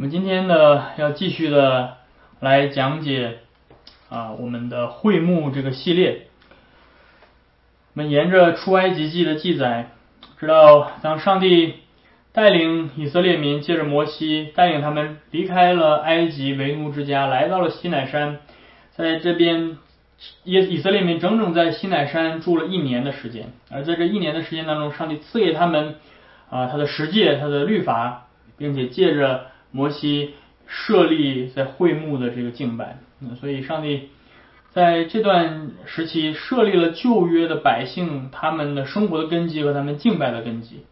我们今天呢要继续的来讲解啊我们的会幕这个系列。我们沿着出埃及记的记载，知道当上帝带领以色列民，借着摩西带领他们离开了埃及为奴之家，来到了西乃山，在这边以以色列民整整在西乃山住了一年的时间，而在这一年的时间当中，上帝赐给他们啊他的十诫、他的律法，并且借着摩西设立在会幕的这个敬拜，所以上帝。在这段时期设立了旧约的百姓他们的生活的根基和他们敬拜的根基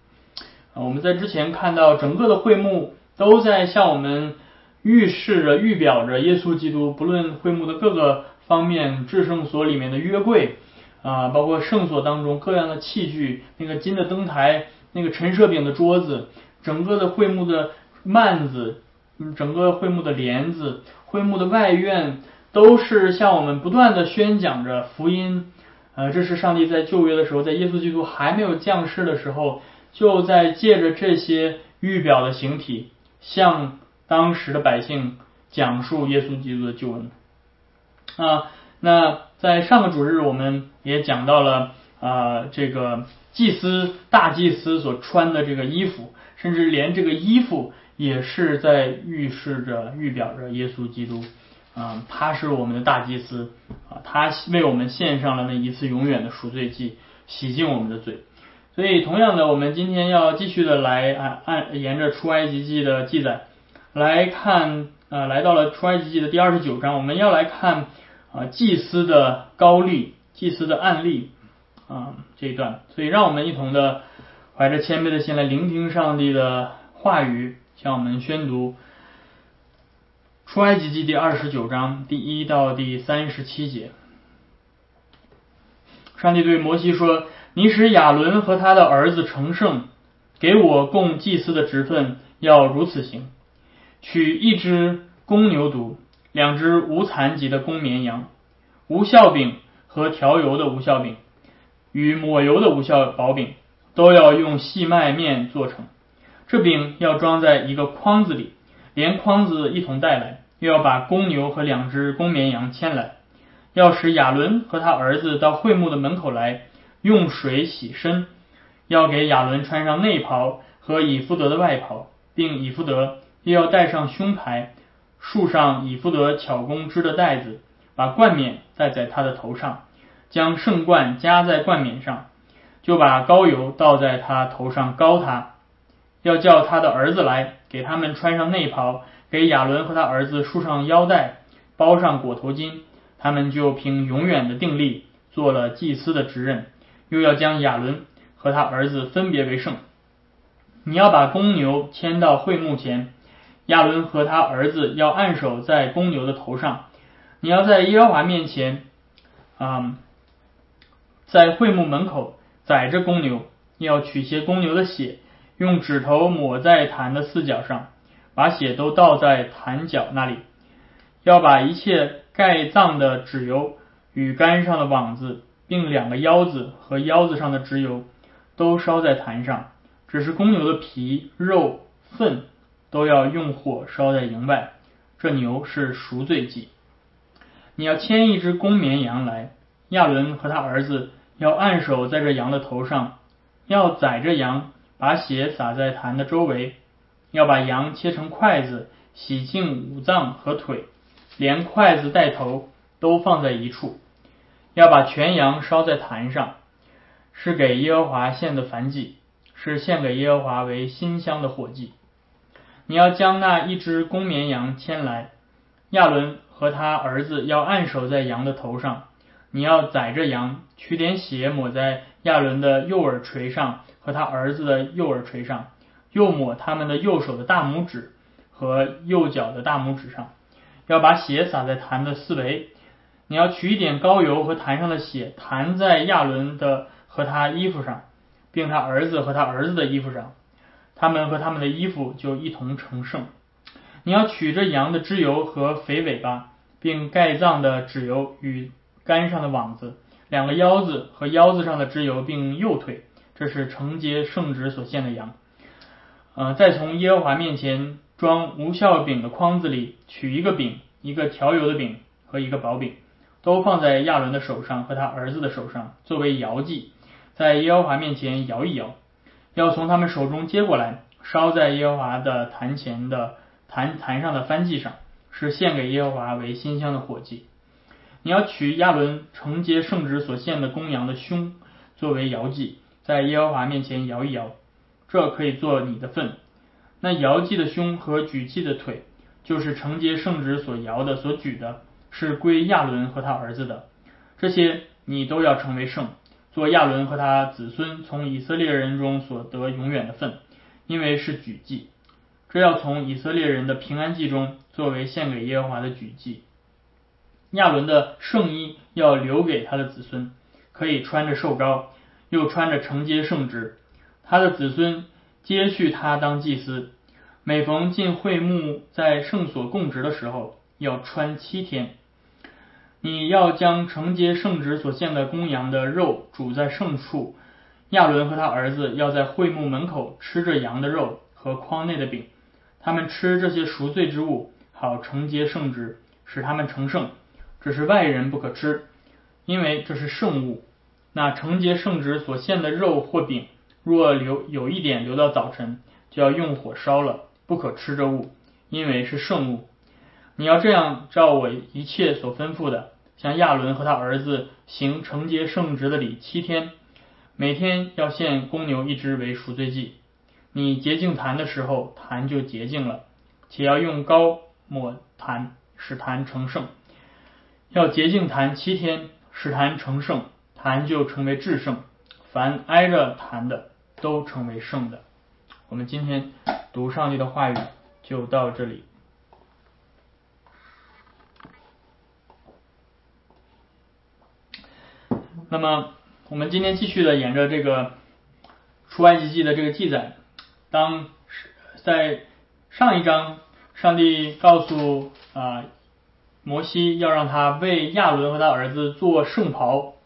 啊，我们在之前看到整个的会幕都在向我们预示着、预表着耶稣基督，不论会幕的各个方面，至圣所里面的约柜啊，包括圣所当中各样的器具，那个金的灯台，那个陈设饼的桌子，整个的会幕的幔子，整个会幕的帘子，会幕的外院。都是向我们不断的宣讲着福音，呃，这是上帝在旧约的时候，在耶稣基督还没有降世的时候，就在借着这些预表的形体，向当时的百姓讲述耶稣基督的救恩。啊，那在上个主日我们也讲到了啊，这个祭司大祭司所穿的这个衣服，甚至连这个衣服也是在预示着、预表着耶稣基督。啊，他是我们的大祭司啊，他为我们献上了那一次永远的赎罪祭，洗净我们的罪。所以，同样的，我们今天要继续的来按按沿着出埃及记的记载来看，呃，来到了出埃及记的第二十九章，我们要来看啊祭司的高丽，祭司的案例啊这一段。所以，让我们一同的怀着谦卑的心来聆听上帝的话语，向我们宣读。出埃及记第二十九章第一到第三十七节，上帝对摩西说：“你使亚伦和他的儿子成圣，给我供祭司的职分，要如此行：取一只公牛犊，两只无残疾的公绵羊，无效饼和调油的无效饼，与抹油的无效薄饼，都要用细麦面做成。这饼要装在一个筐子里。”连筐子一同带来，又要把公牛和两只公绵羊牵来，要使亚伦和他儿子到会幕的门口来，用水洗身，要给亚伦穿上内袍和以弗德的外袍，并以弗德又要戴上胸牌，束上以弗德巧工织的带子，把冠冕戴在他的头上，将圣冠加在冠冕上，就把膏油倒在他头上膏他。要叫他的儿子来，给他们穿上内袍，给亚伦和他儿子束上腰带，包上裹头巾，他们就凭永远的定力做了祭司的职任。又要将亚伦和他儿子分别为圣。你要把公牛牵到会幕前，亚伦和他儿子要按手在公牛的头上。你要在耶和华面前，啊，在会幕门口宰着公牛，要取些公牛的血。用指头抹在坛的四角上，把血都倒在坛角那里。要把一切盖脏的脂油与杆上的网子，并两个腰子和腰子上的脂油，都烧在坛上。只是公牛的皮、肉、粪都要用火烧在营外。这牛是赎罪祭。你要牵一只公绵羊来，亚伦和他儿子要按手在这羊的头上，要宰这羊。把血洒在坛的周围，要把羊切成筷子，洗净五脏和腿，连筷子带头都放在一处。要把全羊烧在坛上，是给耶和华献的燔祭，是献给耶和华为馨香的火祭。你要将那一只公绵羊牵来，亚伦和他儿子要按手在羊的头上。你要宰着羊，取点血抹在亚伦的右耳垂上。和他儿子的右耳垂上，又抹他们的右手的大拇指和右脚的大拇指上，要把血洒在坛的四围。你要取一点膏油和坛上的血，弹在亚伦的和他衣服上，并他儿子和他儿子的衣服上，他们和他们的衣服就一同成圣。你要取着羊的脂油和肥尾巴，并盖脏的脂油与杆上的网子，两个腰子和腰子上的脂油，并右腿。这是承接圣旨所献的羊，呃，再从耶和华面前装无效饼的筐子里取一个饼，一个调油的饼和一个薄饼，都放在亚伦的手上和他儿子的手上，作为摇祭，在耶和华面前摇一摇，要从他们手中接过来，烧在耶和华的坛前的坛坛上的燔祭上，是献给耶和华为馨香的火祭。你要取亚伦承接圣旨所献的公羊的胸，作为摇祭，在耶和华面前摇一摇，这可以做你的份。那摇祭的胸和举祭的腿，就是承接圣旨所摇的、所举的，是归亚伦和他儿子的。这些你都要成为圣，做亚伦和他子孙从以色列人中所得永远的份，因为是举祭。这要从以色列人的平安祭中作为献给耶和华的举祭。亚伦的圣衣要留给他的子孙，可以穿着寿高，又穿着承接圣职。他的子孙接续他当祭司。每逢进会幕在圣所供职的时候，要穿七天。你要将承接圣职所献的公羊的肉煮在圣处。亚伦和他儿子要在会幕门口吃着羊的肉和筐内的饼。他们吃这些赎罪之物，好承接圣职，使他们成圣。只是外人不可吃，因为这是圣物。那承接圣旨所献的肉或饼，若留有一点留到早晨，就要用火烧了，不可吃这物，因为是圣物。你要这样照我一切所吩咐的，向亚伦和他儿子行承接圣职的礼七天，每天要献公牛一只为赎罪祭。你洁净坛的时候，坛就洁净了，且要用膏抹坛，使坛成圣。要洁净坛七天，使坛成圣，坛就成为至圣。凡挨着坛的，都成为圣的。我们今天读上帝的话语就到这里。那么，我们今天继续的沿着这个出埃及记的这个记载，当在上一章，上帝告诉啊。摩西要让他为亚伦和他儿子做圣袍，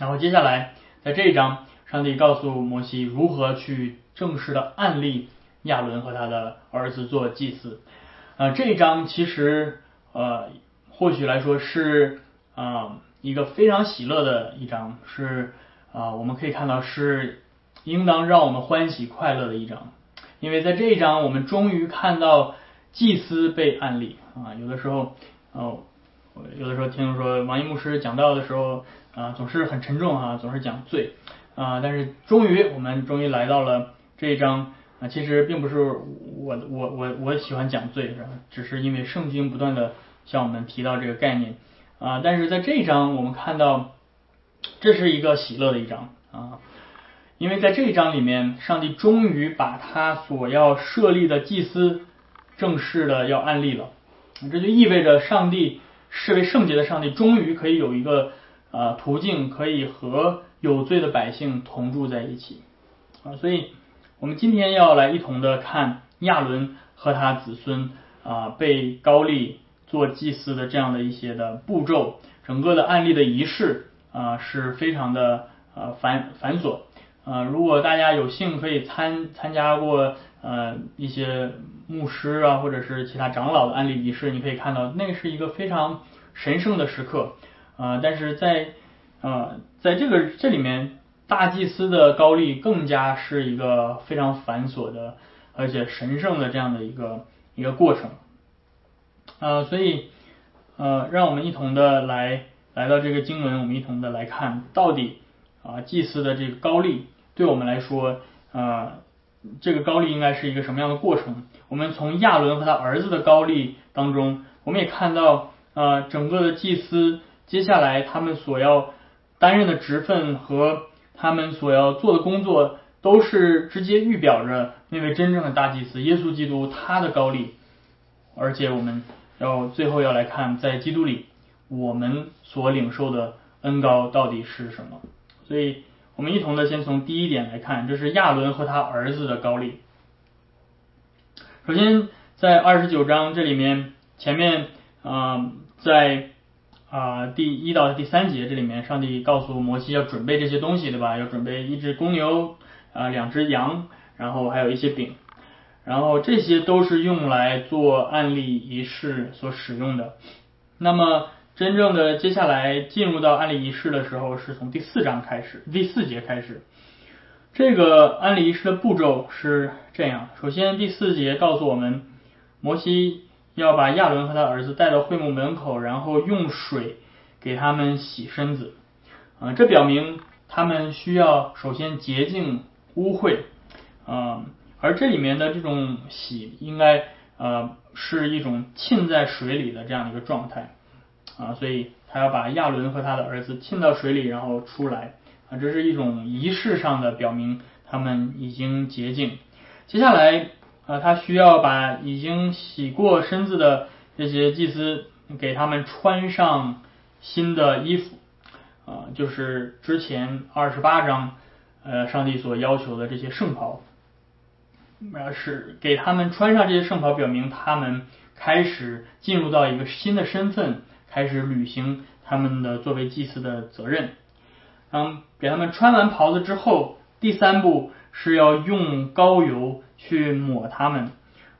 然后接下来在这一章，上帝告诉摩西如何去正式的案例亚伦和他的儿子做祭司。啊，这一章其实呃，或许来说是啊一个非常喜乐的一章，是啊我们可以看到是应当让我们欢喜快乐的一章，因为在这一章我们终于看到祭司被案例啊，有的时候。哦，有的时候听说王一牧师讲道的时候啊，总是很沉重哈，总是讲罪啊。但是终于我们终于来到了这一章啊，其实并不是我我我我喜欢讲罪是吧？只是因为圣经不断的向我们提到这个概念啊。但是在这一章我们看到这是一个喜乐的一章啊，因为在这一章里面，上帝终于把他所要设立的祭司正式的要安立了。这就意味着上帝视为圣洁的上帝，终于可以有一个呃途径，可以和有罪的百姓同住在一起啊。所以，我们今天要来一同的看亚伦和他子孙啊被高利做祭司的这样的一些的步骤，整个的案例的仪式啊是非常的呃繁繁琐啊。如果大家有幸可以参参加过呃一些。牧师啊，或者是其他长老的案例仪式，你可以看到，那是一个非常神圣的时刻啊。但是在呃，在这个这里面，大祭司的高丽更加是一个非常繁琐的，而且神圣的这样的一个一个过程啊。所以呃，让我们一同的来来到这个经文，我们一同的来看到底啊，祭司的这个高丽对我们来说啊。这个高丽应该是一个什么样的过程？我们从亚伦和他儿子的高丽当中，我们也看到啊，整个的祭司接下来他们所要担任的职分和他们所要做的工作，都是直接预表着那位真正的大祭司耶稣基督他的高丽。而且我们要最后要来看，在基督里我们所领受的恩高到底是什么？所以。我们一同的先从第一点来看，这是亚伦和他儿子的高丽。首先，在二十九章这里面，前面啊，在啊第一到第三节这里面，上帝告诉摩西要准备这些东西，对吧？要准备一只公牛啊，两只羊，然后还有一些饼。然后这些都是用来做案例仪式所使用的。那么真正的接下来进入到案例仪式的时候，是从第四章开始，第四节开始。这个案例仪式的步骤是这样：首先，第四节告诉我们，摩西要把亚伦和他儿子带到会幕门口，然后用水给他们洗身子。啊，这表明他们需要首先洁净污秽。啊，而这里面的这种洗，应该呃是一种浸在水里的这样的一个状态。啊，所以他要把亚伦和他的儿子浸到水里，然后出来。啊，这是一种仪式上的表明，他们已经洁净。接下来，啊，他需要把已经洗过身子的这些祭司给他们穿上新的衣服，啊，就是之前二十八章，呃，上帝所要求的这些圣袍，呃，是给他们穿上这些圣袍，表明他们开始进入到一个新的身份，开始履行他们的作为祭司的责任。嗯，给他们穿完袍子之后，第三步是要用膏油去抹他们。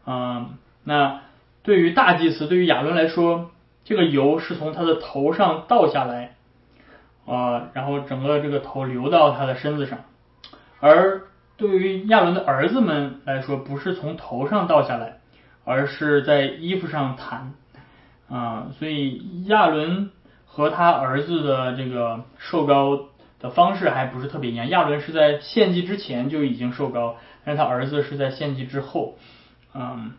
嗯，那对于大祭司，对于亚伦来说，这个油是从他的头上倒下来，啊，然后整个这个头流到他的身子上。而对于亚伦的儿子们来说，不是从头上倒下来，而是在衣服上弹。啊，所以亚伦和他儿子的这个受膏。的方式还不是特别一样。亚伦是在献祭之前就已经受膏，但是他儿子是在献祭之后，嗯，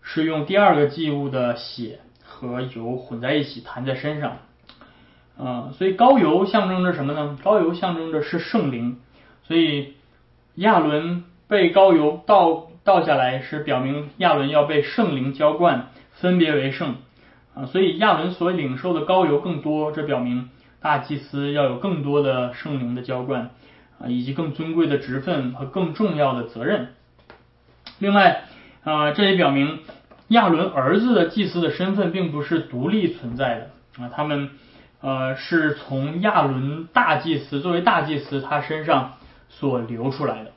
是用第二个祭物的血和油混在一起弹在身上，嗯，所以高油象征着什么呢？高油象征着是圣灵，所以亚伦被高油倒倒下来，是表明亚伦要被圣灵浇灌，分别为圣啊，所以亚伦所领受的高油更多，这表明。大祭司要有更多的圣灵的浇灌啊，以及更尊贵的职分和更重要的责任。另外啊，这也表明亚伦儿子的祭司的身份并不是独立存在的啊，他们呃是从亚伦大祭司作为大祭司他身上所流出来的，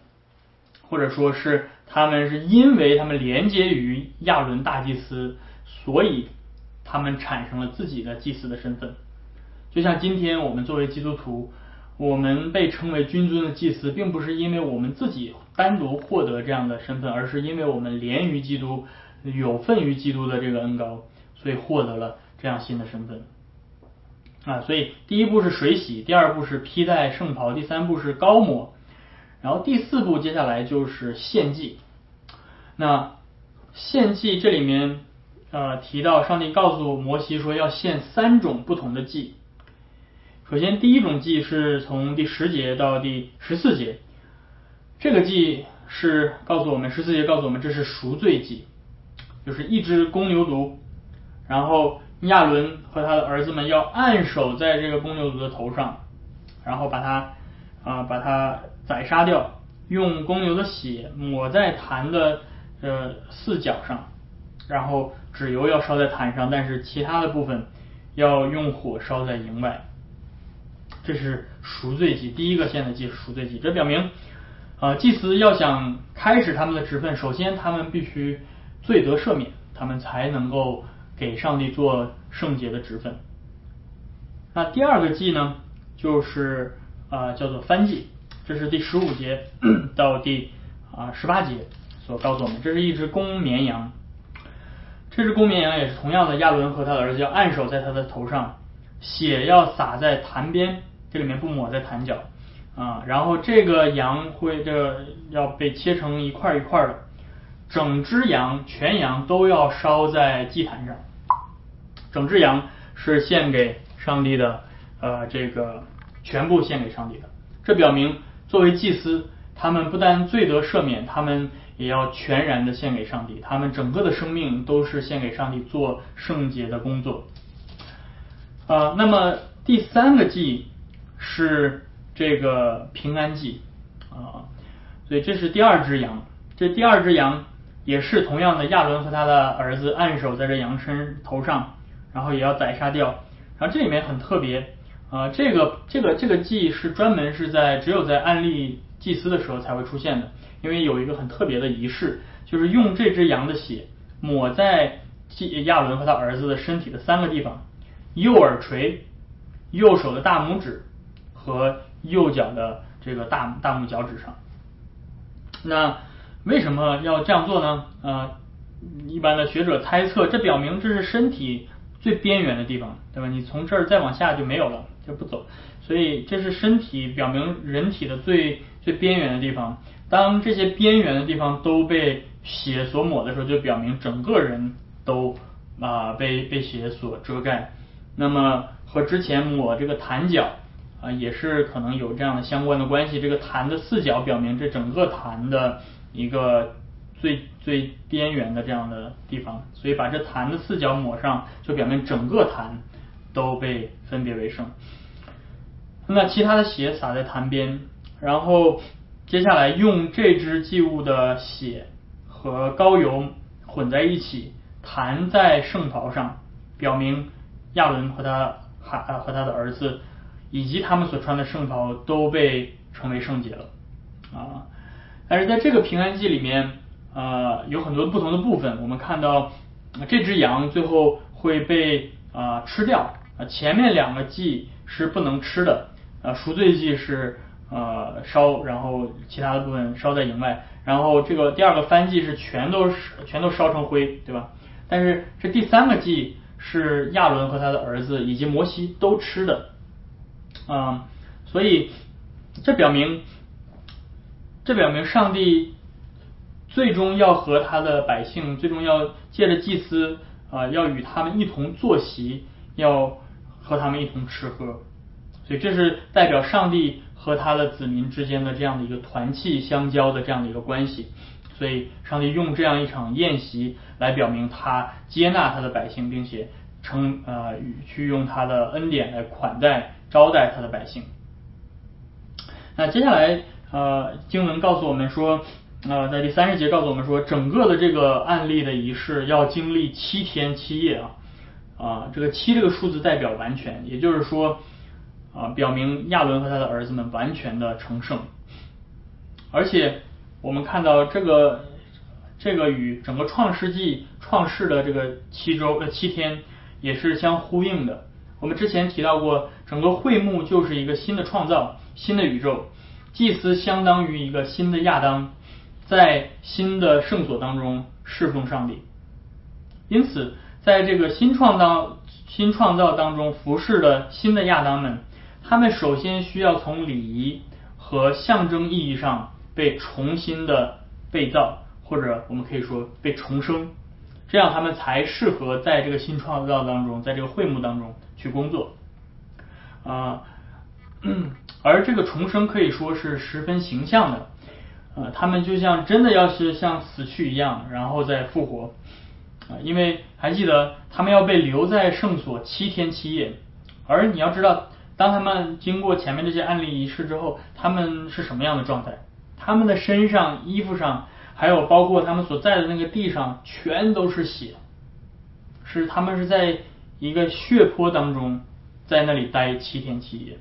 或者说是他们是因为他们连接于亚伦大祭司，所以他们产生了自己的祭司的身份。就像今天我们作为基督徒，我们被称为君尊的祭司，并不是因为我们自己单独获得这样的身份，而是因为我们连于基督，有份于基督的这个恩高，所以获得了这样新的身份。啊，所以第一步是水洗，第二步是披戴圣袍，第三步是高抹，然后第四步接下来就是献祭。那献祭这里面呃提到，上帝告诉摩西说要献三种不同的祭。首先，第一种祭是从第十节到第十四节，这个祭是告诉我们，十四节告诉我们这是赎罪祭，就是一只公牛犊，然后亚伦和他的儿子们要按手在这个公牛犊的头上，然后把它啊把它宰杀掉，用公牛的血抹在坛的呃四角上，然后纸油要烧在坛上，但是其他的部分要用火烧在营外。这是赎罪祭，第一个献的祭是赎罪祭。这表明，啊，祭司要想开始他们的职分，首先他们必须罪得赦免，他们才能够给上帝做圣洁的职分。那第二个祭呢，就是啊叫做翻祭，这是第十五节 到第啊十八节所告诉我们，这是一只公绵羊。这只公绵羊也是同样的，亚伦和他的儿子要按手在他的头上，血要洒在坛边。这里面不抹在坛角啊，然后这个羊会这要被切成一块一块的，整只羊全羊都要烧在祭坛上，整只羊是献给上帝的，呃，这个全部献给上帝的。这表明作为祭司，他们不但罪得赦免，他们也要全然的献给上帝，他们整个的生命都是献给上帝做圣洁的工作。啊，那么第三个祭。是这个平安祭啊，所以这是第二只羊。这第二只羊也是同样的，亚伦和他的儿子按手在这羊身头上，然后也要宰杀掉。然后这里面很特别啊，这个这个这个祭是专门是在只有在安利祭司的时候才会出现的，因为有一个很特别的仪式，就是用这只羊的血抹在祭亚伦和他儿子的身体的三个地方：右耳垂、右手的大拇指和右脚的这个大大拇脚趾上。那为什么要这样做呢？呃，一般的学者猜测，这表明这是身体最边缘的地方，对吧？你从这儿再往下就没有了，就不走。所以这是身体表明人体的最最边缘的地方。当这些边缘的地方都被血所抹的时候，就表明整个人都啊被被血所遮盖。那么和之前抹这个弹脚啊也是可能有这样的相关的关系。这个坛的四角表明这整个坛的一个最最边缘的这样的地方。所以把这坛的四角抹上，就表明整个坛都被分别为圣。那其他的血洒在坛边，然后接下来用这支祭物的血和膏油混在一起，弹在圣袍上，表明亚伦和他孩和他的儿子以及他们所穿的圣袍都被称为圣洁了啊。但是在这个平安祭里面，呃，有很多不同的部分。我们看到这只羊最后会被啊吃掉啊，前面两个祭是不能吃的。啊，赎罪祭是呃烧，然后其他的部分烧在营外，然后这个第二个翻祭是全都是全都烧成灰，对吧？但是这第三个祭是亚伦和他的儿子以及摩西都吃的，啊，所以这表明这表明上帝最终要和他的百姓，最终要借着祭司啊，要与他们一同坐席，要和他们一同吃喝。所以这是代表上帝和他的子民之间的这样的一个团契相交的这样的一个关系。所以上帝用这样一场宴席来表明他接纳他的百姓，并且称呃去用他的恩典来款待招待他的百姓。那接下来呃经文告诉我们说，呃在第三十节告诉我们说，整个的这个案例的仪式要经历七天七夜啊啊这个七这个数字代表完全，也就是说。啊，表明亚伦和他的儿子们完全的成圣，而且我们看到这个这个与整个创世纪创世的这个七周呃七天也是相呼应的。我们之前提到过，整个会幕就是一个新的创造，新的宇宙，祭司相当于一个新的亚当，在新的圣所当中侍奉上帝。因此，在这个新创造新创造当中服侍的新的亚当们。他们首先需要从礼仪和象征意义上被重新的被造，或者我们可以说被重生，这样他们才适合在这个新创造当中，在这个会幕当中去工作。啊，而这个重生可以说是十分形象的，呃，他们就像真的要是像死去一样，然后再复活。啊，因为还记得他们要被留在圣所七天七夜，而你要知道。当他们经过前面这些案例仪式之后，他们是什么样的状态？他们的身上、衣服上，还有包括他们所在的那个地上，全都是血，是他们是在一个血泊当中，在那里待七天七夜，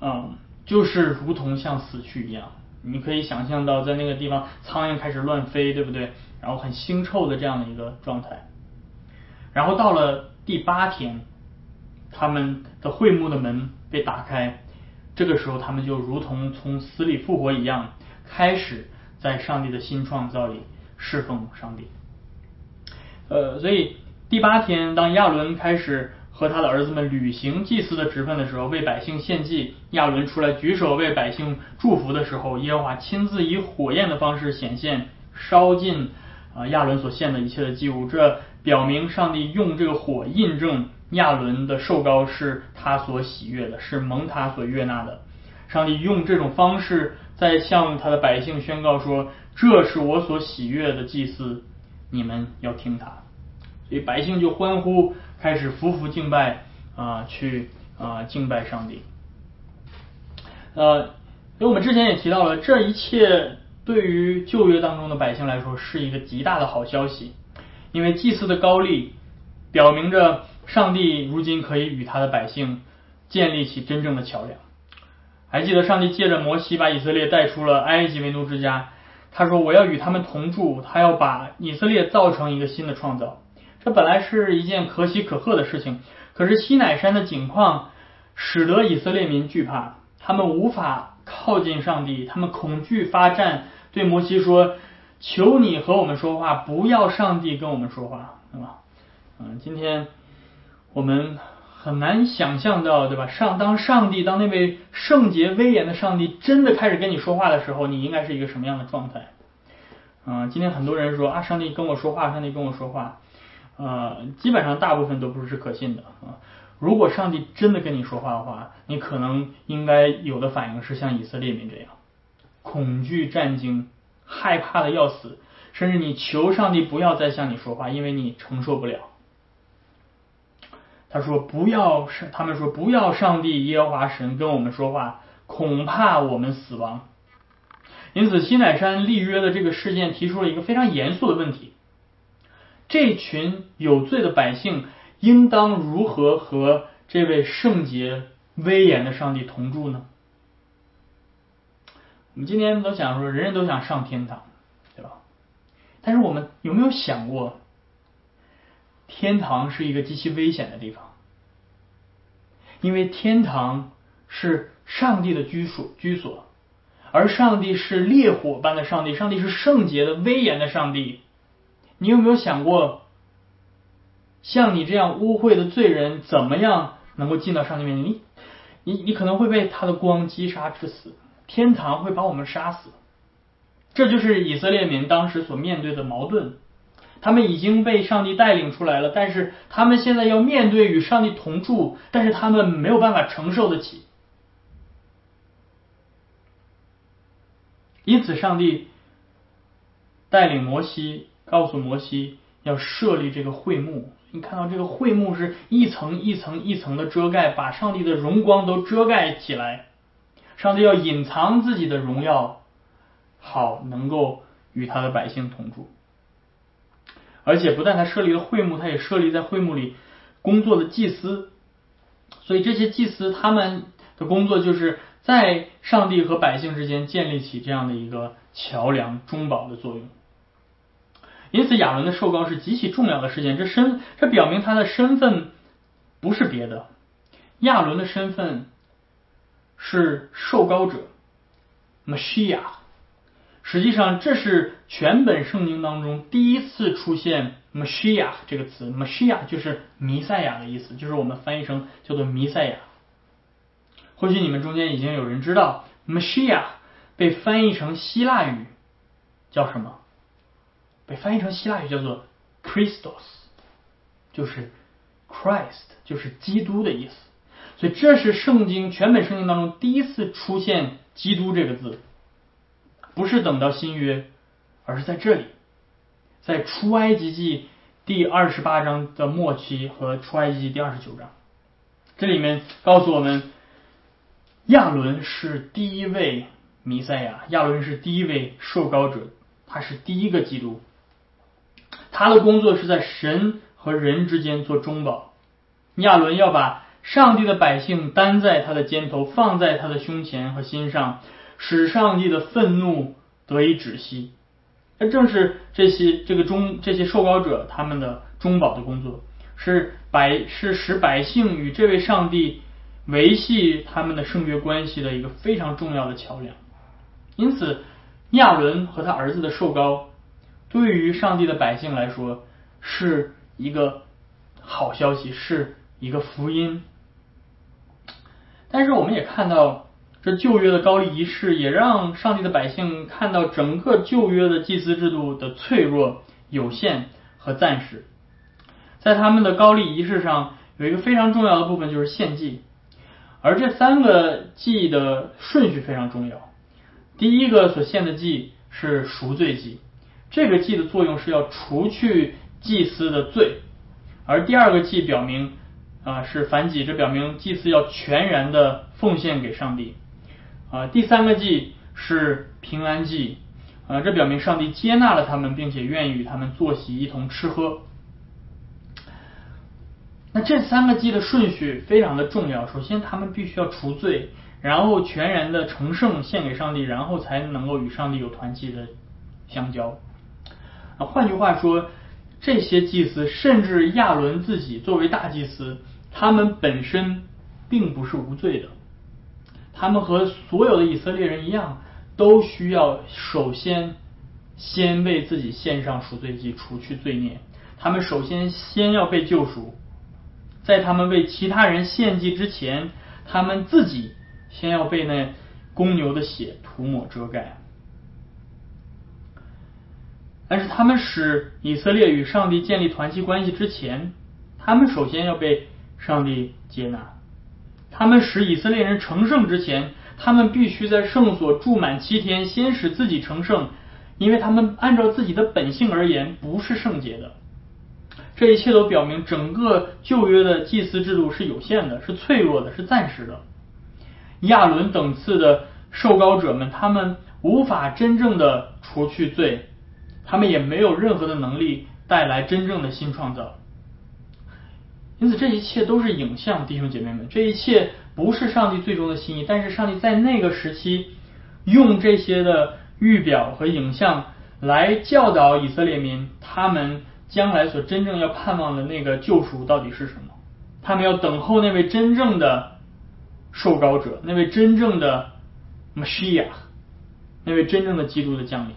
嗯，就是如同像死去一样。你可以想象到，在那个地方，苍蝇开始乱飞，对不对？然后很腥臭的这样的一个状态。然后到了第八天。他们的会幕的门被打开，这个时候他们就如同从死里复活一样，开始在上帝的新创造里侍奉上帝。呃，所以第八天，当亚伦开始和他的儿子们履行祭司的职分的时候，为百姓献祭，亚伦出来举手为百姓祝福的时候，耶和华亲自以火焰的方式显现，烧尽啊亚伦所献的一切的祭物，这表明上帝用这个火印证。亚伦的受膏是他所喜悦的，是蒙他所悦纳的。上帝用这种方式在向他的百姓宣告说：“这是我所喜悦的祭司，你们要听他。”所以百姓就欢呼，开始匍匐敬拜啊，去啊敬拜上帝。呃，因为我们之前也提到了，这一切对于旧约当中的百姓来说是一个极大的好消息，因为祭祀的高丽表明着。上帝如今可以与他的百姓建立起真正的桥梁，还记得上帝借着摩西把以色列带出了埃及为奴之家，他说我要与他们同住，他要把以色列造成一个新的创造。这本来是一件可喜可贺的事情，可是西乃山的景况使得以色列民惧怕，他们无法靠近上帝，他们恐惧发战，对摩西说：“求你和我们说话，不要上帝跟我们说话，对吧？”嗯，今天我们。很难想象到，对吧？上当上帝，当那位圣洁威严的上帝真的开始跟你说话的时候，你应该是一个什么样的状态？嗯，今天很多人说啊，上帝跟我说话，上帝跟我说话，呃，基本上大部分都不是可信的啊。如果上帝真的跟你说话的话，你可能应该有的反应是像以色列民这样，恐惧战惊，害怕的要死，甚至你求上帝不要再向你说话，因为你承受不了。他说：“不要上，他们说不要上帝耶和华神跟我们说话，恐怕我们死亡。”因此，西乃山立约的这个事件提出了一个非常严肃的问题：这群有罪的百姓应当如何和这位圣洁威严的上帝同住呢？我们今天都想说，人人都想上天堂，对吧？但是我们有没有想过？天堂是一个极其危险的地方，因为天堂是上帝的居所，居所，而上帝是烈火般的上帝，上帝是圣洁的、威严的上帝。你有没有想过，像你这样污秽的罪人，怎么样能够进到上帝面前？你，你，你可能会被他的光击杀致死，天堂会把我们杀死。这就是以色列民当时所面对的矛盾。他们已经被上帝带领出来了，但是他们现在要面对与上帝同住，但是他们没有办法承受得起。因此，上帝带领摩西，告诉摩西要设立这个会幕。你看到这个会幕是一层一层一层的遮盖，把上帝的荣光都遮盖起来。上帝要隐藏自己的荣耀，好能够与他的百姓同住。而且不但他设立了会幕，他也设立在会幕里工作的祭司。所以这些祭司他们的工作就是在上帝和百姓之间建立起这样的一个桥梁、中保的作用。因此，亚伦的受膏是极其重要的事件。这身这表明他的身份不是别的，亚伦的身份是受膏者，Messiah。实际上，这是全本圣经当中第一次出现 “Messiah” 这个词。Messiah 就是弥赛亚的意思，就是我们翻译成叫做弥赛亚。或许你们中间已经有人知道，Messiah 被翻译成希腊语叫什么？被翻译成希腊语叫做 Christos，就是 Christ，就是基督的意思。所以，这是圣经全本圣经当中第一次出现“基督”这个字。不是等到新约，而是在这里，在出埃及记第二十八章的末期和出埃及记第二十九章，这里面告诉我们，亚伦是第一位弥赛亚，亚伦是第一位受膏者，他是第一个基督，他的工作是在神和人之间做中保，亚伦要把上帝的百姓担在他的肩头，放在他的胸前和心上。使上帝的愤怒得以止息，那正是这些这个中这些受膏者他们的中保的工作，是百是使百姓与这位上帝维系他们的圣约关系的一个非常重要的桥梁。因此，亚伦和他儿子的受膏，对于上帝的百姓来说是一个好消息，是一个福音。但是，我们也看到。这旧约的高丽仪式也让上帝的百姓看到整个旧约的祭司制度的脆弱、有限和暂时。在他们的高丽仪式上，有一个非常重要的部分就是献祭，而这三个祭的顺序非常重要。第一个所献的祭是赎罪祭，这个祭的作用是要除去祭司的罪；而第二个祭表明啊是反祭，这表明祭司要全然的奉献给上帝。啊，第三个祭是平安祭，啊，这表明上帝接纳了他们，并且愿意与他们坐席一同吃喝。那这三个祭的顺序非常的重要。首先，他们必须要除罪，然后全然的成圣献给上帝，然后才能够与上帝有团契的相交。啊，换句话说，这些祭司甚至亚伦自己作为大祭司，他们本身并不是无罪的，他们和所有的以色列人一样，都需要首先先为自己献上赎罪祭，除去罪孽。他们首先先要被救赎，在他们为其他人献祭之前，他们自己。先要被那公牛的血涂抹遮盖，但是他们使以色列与上帝建立团契关系之前，他们首先要被上帝接纳。他们使以色列人成圣之前，他们必须在圣所住满七天，先使自己成圣，因为他们按照自己的本性而言不是圣洁的。这一切都表明，整个旧约的祭祀制度是有限的，是脆弱的，是暂时的。亚伦等次的受膏者们，他们无法真正的除去罪，他们也没有任何的能力带来真正的新创造。因此，这一切都是影像，弟兄姐妹们，这一切不是上帝最终的心意。但是，上帝在那个时期用这些的预表和影像来教导以色列民，他们将来所真正要盼望的那个救赎到底是什么？他们要等候那位真正的。受膏者，那位真正的 Mashiach，那位真正的基督的降临。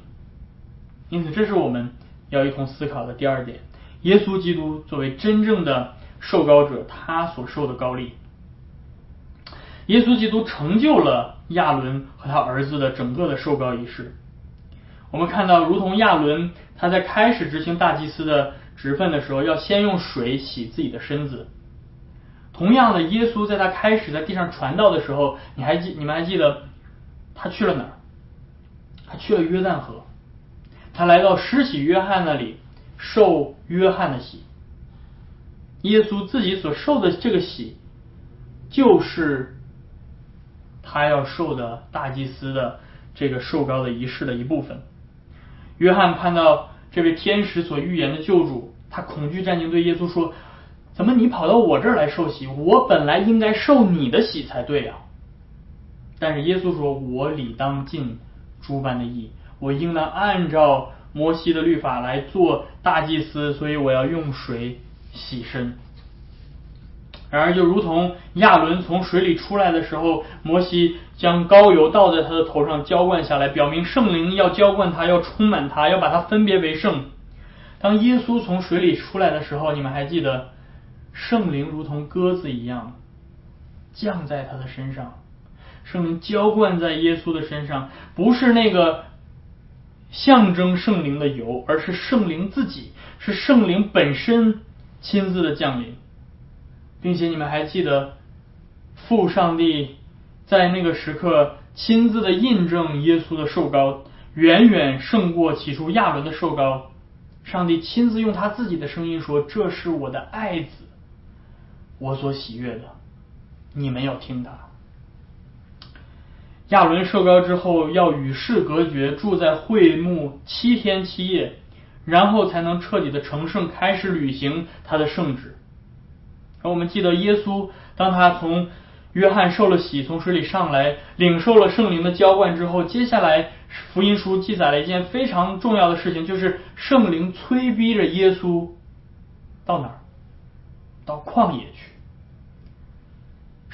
因此，这是我们要一同思考的第二点：耶稣基督作为真正的受膏者，他所受的膏利。耶稣基督成就了亚伦和他儿子的整个的受膏仪式。我们看到，如同亚伦他在开始执行大祭司的职分的时候，要先用水洗自己的身子。同样的，耶稣在他开始在地上传道的时候，你还记你们还记得他去了哪儿？他去了约旦河，他来到施洗约翰那里受约翰的洗。耶稣自己所受的这个洗，就是他要受的大祭司的这个受膏的仪式的一部分。约翰看到这位天使所预言的救主，他恐惧战兢，对耶稣说。怎么你跑到我这儿来受洗？我本来应该受你的洗才对呀。但是耶稣说：“我理当尽诸般的义，我应当按照摩西的律法来做大祭司，所以我要用水洗身。”然而，就如同亚伦从水里出来的时候，摩西将膏油倒在他的头上浇灌下来，表明圣灵要浇灌他，要充满他，要把他分别为圣。当耶稣从水里出来的时候，你们还记得？圣灵如同鸽子一样降在他的身上，圣灵浇灌在耶稣的身上，不是那个象征圣灵的油，而是圣灵自己，是圣灵本身亲自的降临，并且你们还记得父上帝在那个时刻亲自的印证耶稣的受膏，远远胜过起初亚伦的受膏。上帝亲自用他自己的声音说：“这是我的爱子。”我所喜悦的，你们要听他。亚伦受膏之后，要与世隔绝，住在会幕七天七夜，然后才能彻底的成圣，开始履行他的圣旨。而我们记得耶稣，当他从约翰受了洗，从水里上来，领受了圣灵的浇灌之后，接下来福音书记载了一件非常重要的事情，就是圣灵催逼着耶稣到哪儿？到旷野去，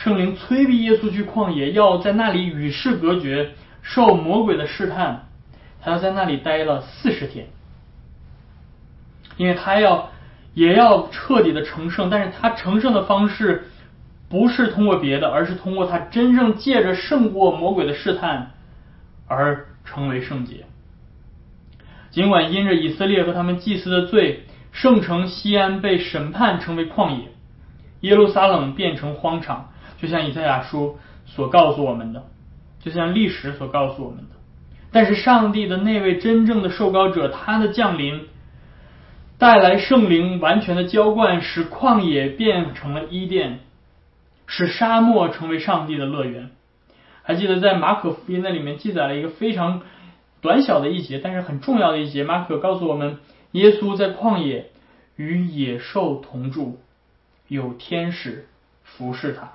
圣灵催逼耶稣去旷野，要在那里与世隔绝，受魔鬼的试探。他要在那里待了四十天，因为他要也要彻底的成圣。但是他成圣的方式不是通过别的，而是通过他真正借着胜过魔鬼的试探而成为圣洁。尽管因着以色列和他们祭司的罪。圣城西安被审判成为旷野，耶路撒冷变成荒场，就像以赛亚书所告诉我们的，就像历史所告诉我们的。但是上帝的那位真正的受膏者，他的降临带来圣灵完全的浇灌，使旷野变成了伊甸，使沙漠成为上帝的乐园。还记得在马可福音那里面记载了一个非常短小的一节，但是很重要的一节。马可告诉我们。耶稣在旷野与野兽同住，有天使服侍他。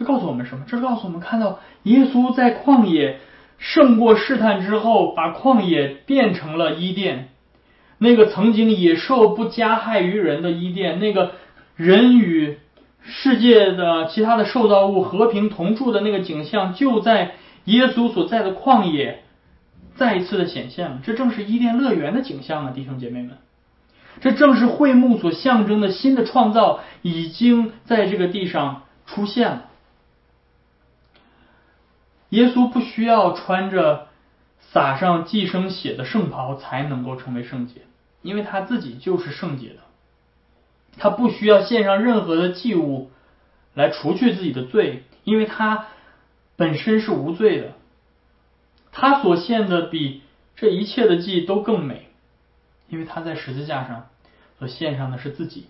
这告诉我们什么？这告诉我们看到耶稣在旷野胜过试探之后，把旷野变成了伊甸，那个曾经野兽不加害于人的伊甸，那个人与世界的其他的受造物和平同住的那个景象，就在耶稣所在的旷野再一次的显现了。这正是伊甸乐园的景象啊，弟兄姐妹们！这正是会幕所象征的新的创造，已经在这个地上出现了。耶稣不需要穿着洒上寄生血的圣袍才能够成为圣洁，因为他自己就是圣洁的。他不需要献上任何的祭物来除去自己的罪，因为他本身是无罪的。他所献的比这一切的祭都更美，因为他在十字架上所献上的是自己。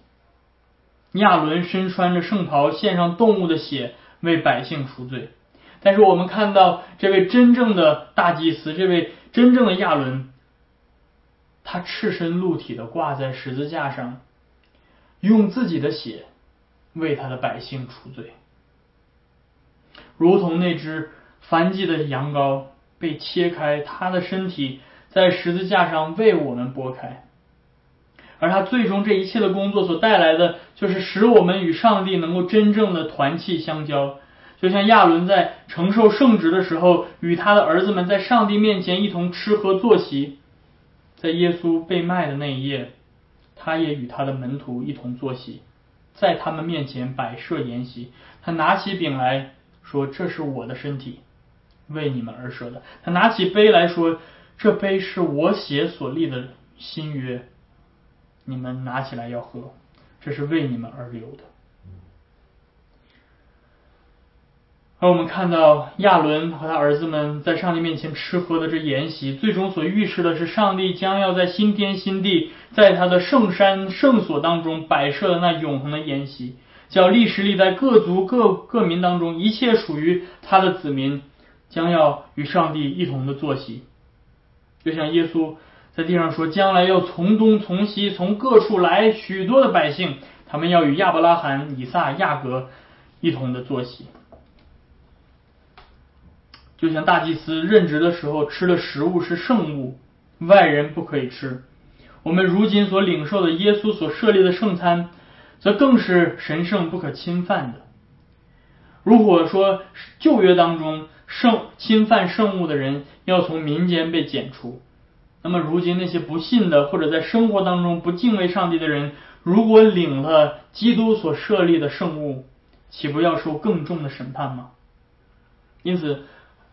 亚伦身穿着圣袍，献上动物的血为百姓赎罪。但是我们看到这位真正的大祭司，这位真正的亚伦，他赤身露体的挂在十字架上，用自己的血为他的百姓除罪，如同那只燔祭的羊羔被切开，他的身体在十字架上为我们剥开，而他最终这一切的工作所带来的，就是使我们与上帝能够真正的团契相交。就像亚伦在承受圣职的时候，与他的儿子们在上帝面前一同吃喝坐席，在耶稣被卖的那一夜，他也与他的门徒一同坐席，在他们面前摆设筵席。他拿起饼来说：“这是我的身体，为你们而设的。”他拿起杯来说：“这杯是我血所立的新约，你们拿起来要喝，这是为你们而流的。”而我们看到亚伦和他儿子们在上帝面前吃喝的这筵席，最终所预示的是上帝将要在新天新地，在他的圣山圣所当中摆设的那永恒的筵席，叫历史历代各族各各民当中一切属于他的子民，将要与上帝一同的坐席。就像耶稣在地上说，将来要从东从西从各处来许多的百姓，他们要与亚伯拉罕、以撒、亚伯一同的坐席。就像大祭司任职的时候吃的食物是圣物，外人不可以吃。我们如今所领受的耶稣所设立的圣餐，则更是神圣不可侵犯的。如果说旧约当中圣侵犯圣物的人要从民间被剪除，那么如今那些不信的或者在生活当中不敬畏上帝的人，如果领了基督所设立的圣物，岂不要受更重的审判吗？因此。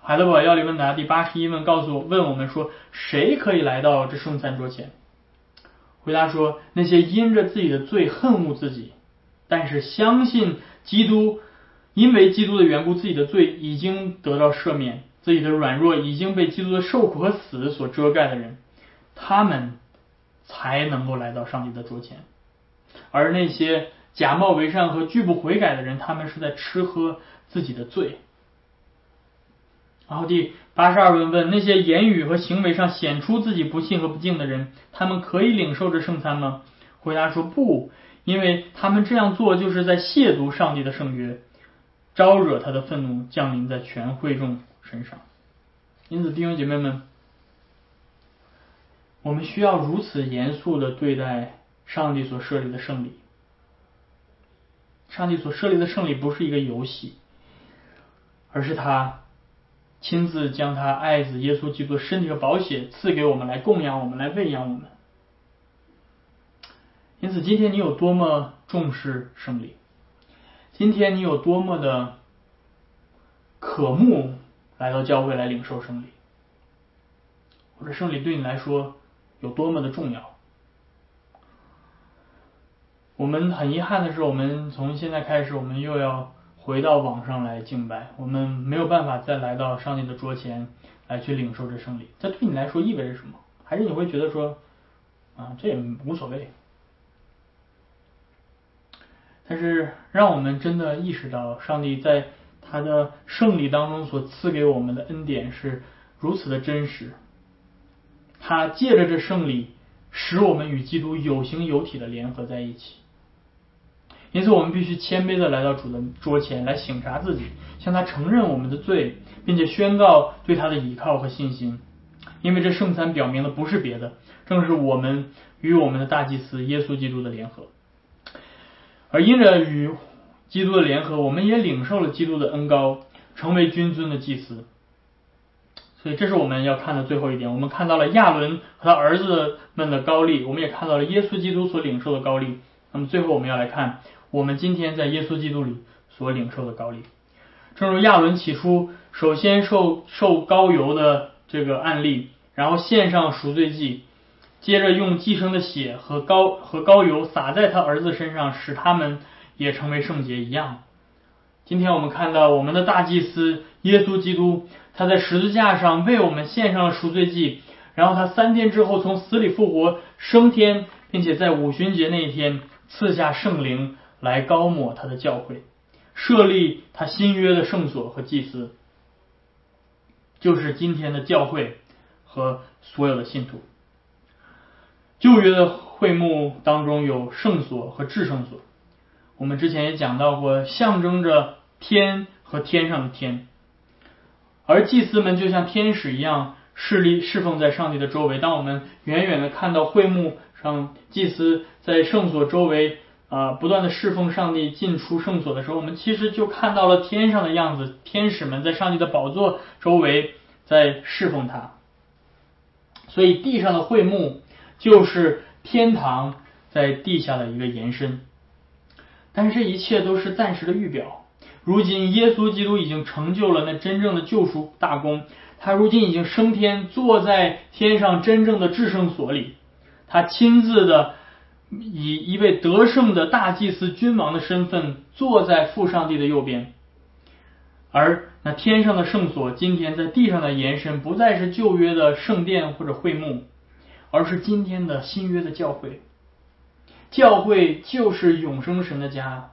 海德堡要理问答第八十一问告诉我问我们说谁可以来到这圣餐桌前？回答说那些因着自己的罪恨恶自己，但是相信基督，因为基督的缘故，自己的罪已经得到赦免，自己的软弱已经被基督的受苦和死所遮盖的人，他们才能够来到上帝的桌前。而那些假冒为善和拒不悔改的人，他们是在吃喝自己的罪。然后第八十二问问那些言语和行为上显出自己不信和不敬的人，他们可以领受这圣餐吗？回答说不，因为他们这样做就是在亵渎上帝的圣约，招惹他的愤怒降临在全会众身上。因此，弟兄姐妹们，我们需要如此严肃的对待上帝所设立的圣礼。上帝所设立的圣礼不是一个游戏，而是他。亲自将他爱子耶稣基督身体和宝血赐给我们，来供养我们，来喂养我们。因此，今天你有多么重视圣礼？今天你有多么的渴慕来到教会来领受圣礼？或者圣礼对你来说有多么的重要？我们很遗憾的是，我们从现在开始，我们又要。回到网上来敬拜，我们没有办法再来到上帝的桌前来去领受这圣礼。这对你来说意味着什么？还是你会觉得说啊，这也无所谓？但是让我们真的意识到，上帝在他的圣礼当中所赐给我们的恩典是如此的真实。他借着这圣礼，使我们与基督有形有体的联合在一起。因此，我们必须谦卑的来到主的桌前来省察自己，向他承认我们的罪，并且宣告对他的倚靠和信心。因为这圣餐表明的不是别的，正是我们与我们的大祭司耶稣基督的联合。而因着与基督的联合，我们也领受了基督的恩高，成为君尊的祭司。所以，这是我们要看的最后一点。我们看到了亚伦和他儿子们的高丽，我们也看到了耶稣基督所领受的高丽。那么，最后我们要来看我们今天在耶稣基督里所领受的高利。正如亚伦起初首先受受高油的这个案例，然后献上赎罪祭，接着用寄生的血和高和高油洒在他儿子身上，使他们也成为圣洁一样。今天我们看到我们的大祭司耶稣基督。他在十字架上为我们献上了赎罪祭，然后他三天之后从死里复活升天，并且在五旬节那一天赐下圣灵来高抹他的教会，设立他新约的圣所和祭司，就是今天的教会和所有的信徒。旧约的会幕当中有圣所和至圣所，我们之前也讲到过，象征着天和天上的天。而祭司们就像天使一样侍立侍奉在上帝的周围。当我们远远的看到会幕上祭司在圣所周围啊不断的侍奉上帝进出圣所的时候，我们其实就看到了天上的样子，天使们在上帝的宝座周围在侍奉他。所以地上的会幕就是天堂在地下的一个延伸，但是这一切都是暂时的预表。如今，耶稣基督已经成就了那真正的救赎大功。他如今已经升天，坐在天上真正的至圣所里。他亲自的以一位得胜的大祭司、君王的身份坐在父上帝的右边。而那天上的圣所，今天在地上的延伸，不再是旧约的圣殿或者会幕，而是今天的新约的教会。教会就是永生神的家。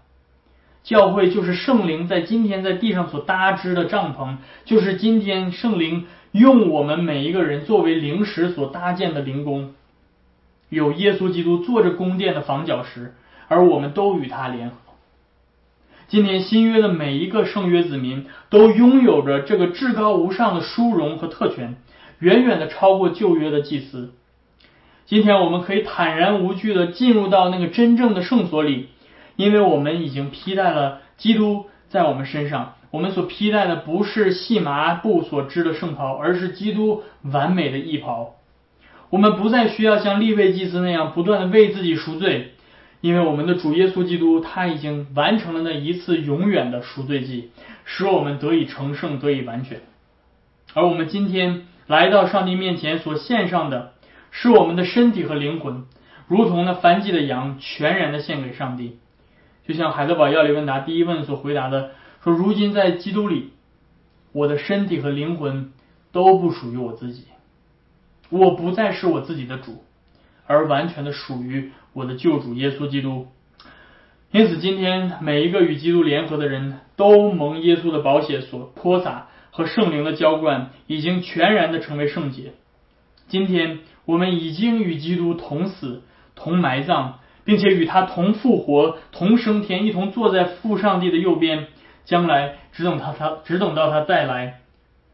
教会就是圣灵在今天在地上所搭支的帐篷，就是今天圣灵用我们每一个人作为灵石所搭建的灵宫，有耶稣基督坐着宫殿的房角石，而我们都与他联合。今天新约的每一个圣约子民都拥有着这个至高无上的殊荣和特权，远远的超过旧约的祭司。今天我们可以坦然无惧的进入到那个真正的圣所里。因为我们已经披戴了基督在我们身上，我们所披戴的不是细麻布所织的圣袍，而是基督完美的衣袍。我们不再需要像立位祭司那样不断的为自己赎罪，因为我们的主耶稣基督他已经完成了那一次永远的赎罪祭，使我们得以成圣，得以完全。而我们今天来到上帝面前所献上的是我们的身体和灵魂，如同那燔祭的羊，全然的献给上帝。就像海德堡要理问答第一问所回答的说：“如今在基督里，我的身体和灵魂都不属于我自己，我不再是我自己的主，而完全的属于我的救主耶稣基督。因此，今天每一个与基督联合的人都蒙耶稣的宝血所泼洒和圣灵的浇灌，已经全然的成为圣洁。今天我们已经与基督同死、同埋葬。”并且与他同复活、同升天，一同坐在父上帝的右边。将来只等他他只等到他再来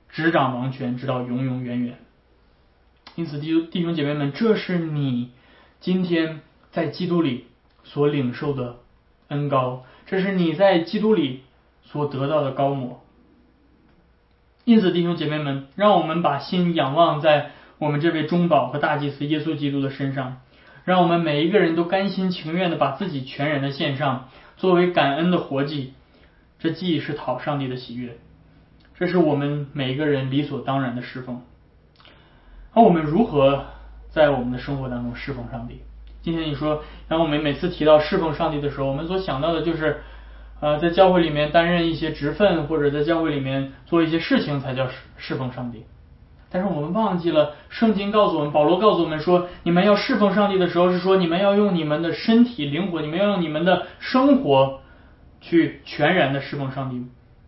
执掌王权，直到永永远远。因此，弟兄弟兄姐妹们，这是你今天在基督里所领受的恩高，这是你在基督里所得到的高摩。因此，弟兄姐妹们，让我们把心仰望在我们这位中保和大祭司耶稣基督的身上。让我们每一个人都甘心情愿的把自己全然的献上，作为感恩的活祭。这既是讨上帝的喜悦，这是我们每一个人理所当然的侍奉。那我们如何在我们的生活当中侍奉上帝？今天你说，当我们每次提到侍奉上帝的时候，我们所想到的就是，呃，在教会里面担任一些职分，或者在教会里面做一些事情，才叫侍侍奉上帝。但是我们忘记了，圣经告诉我们，保罗告诉我们说，你们要侍奉上帝的时候，是说你们要用你们的身体、灵魂，你们要用你们的生活去全然的侍奉上帝，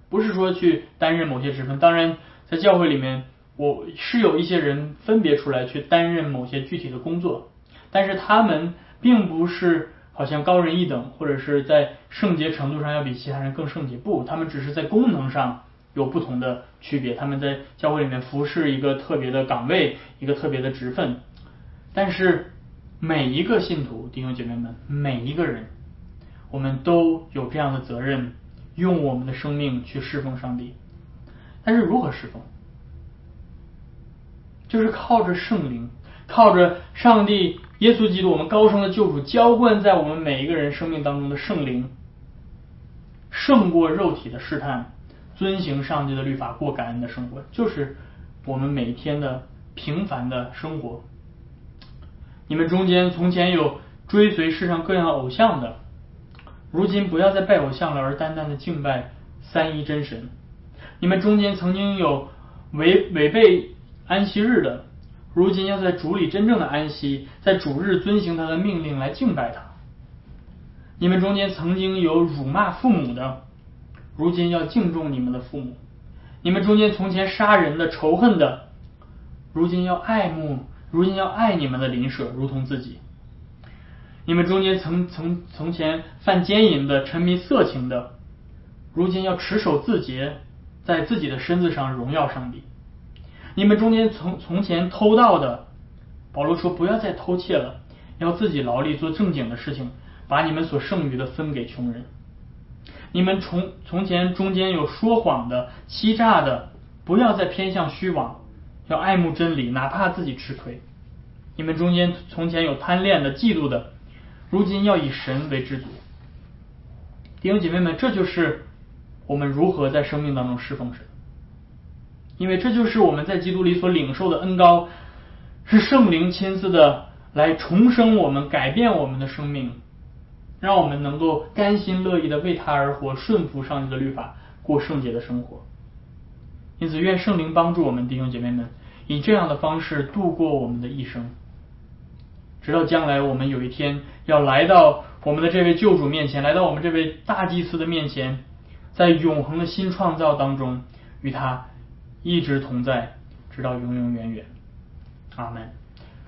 不是说去担任某些职分。当然，在教会里面，我是有一些人分别出来去担任某些具体的工作，但是他们并不是好像高人一等，或者是在圣洁程度上要比其他人更圣洁。不，他们只是在功能上有不同的区别。他们在教会里面服侍一个特别的岗位，一个特别的职分。但是每一个信徒弟兄姐妹们，每一个人，我们都有这样的责任，用我们的生命去侍奉上帝。但是如何侍奉？就是靠着圣灵，靠着上帝。耶稣基督，我们高升的救主，浇灌在我们每一个人生命当中的圣灵，胜过肉体的试探，遵行上帝的律法，过感恩的生活，就是我们每天的平凡的生活。你们中间从前有追随世上各样偶像的，如今不要再拜偶像了，而单单的敬拜三一真神。你们中间曾经有违违背安息日的。如今要在主里真正的安息，在主日遵行他的命令来敬拜他。你们中间曾经有辱骂父母的，如今要敬重你们的父母。你们中间从前杀人的、仇恨的，如今要爱慕，如今要爱你们的邻舍如同自己。你们中间曾曾从前犯奸淫的、沉迷色情的，如今要持守自节，在自己的身子上荣耀上帝。你们中间从从前偷盗的，保罗说不要再偷窃了，要自己劳力做正经的事情，把你们所剩余的分给穷人。你们从从前中间有说谎的、欺诈的，不要再偏向虚妄，要爱慕真理，哪怕自己吃亏。你们中间从前有贪恋的、嫉妒的，如今要以神为知足。弟兄姐妹们，这就是我们如何在生命当中侍奉神。因为这就是我们在基督里所领受的恩高，是圣灵亲自的来重生我们、改变我们的生命，让我们能够甘心乐意的为他而活，顺服上帝的律法，过圣洁的生活。因此，愿圣灵帮助我们弟兄姐妹们，以这样的方式度过我们的一生，直到将来我们有一天要来到我们的这位救主面前，来到我们这位大祭司的面前，在永恒的新创造当中与他。一直同在，直到永永远远。阿门。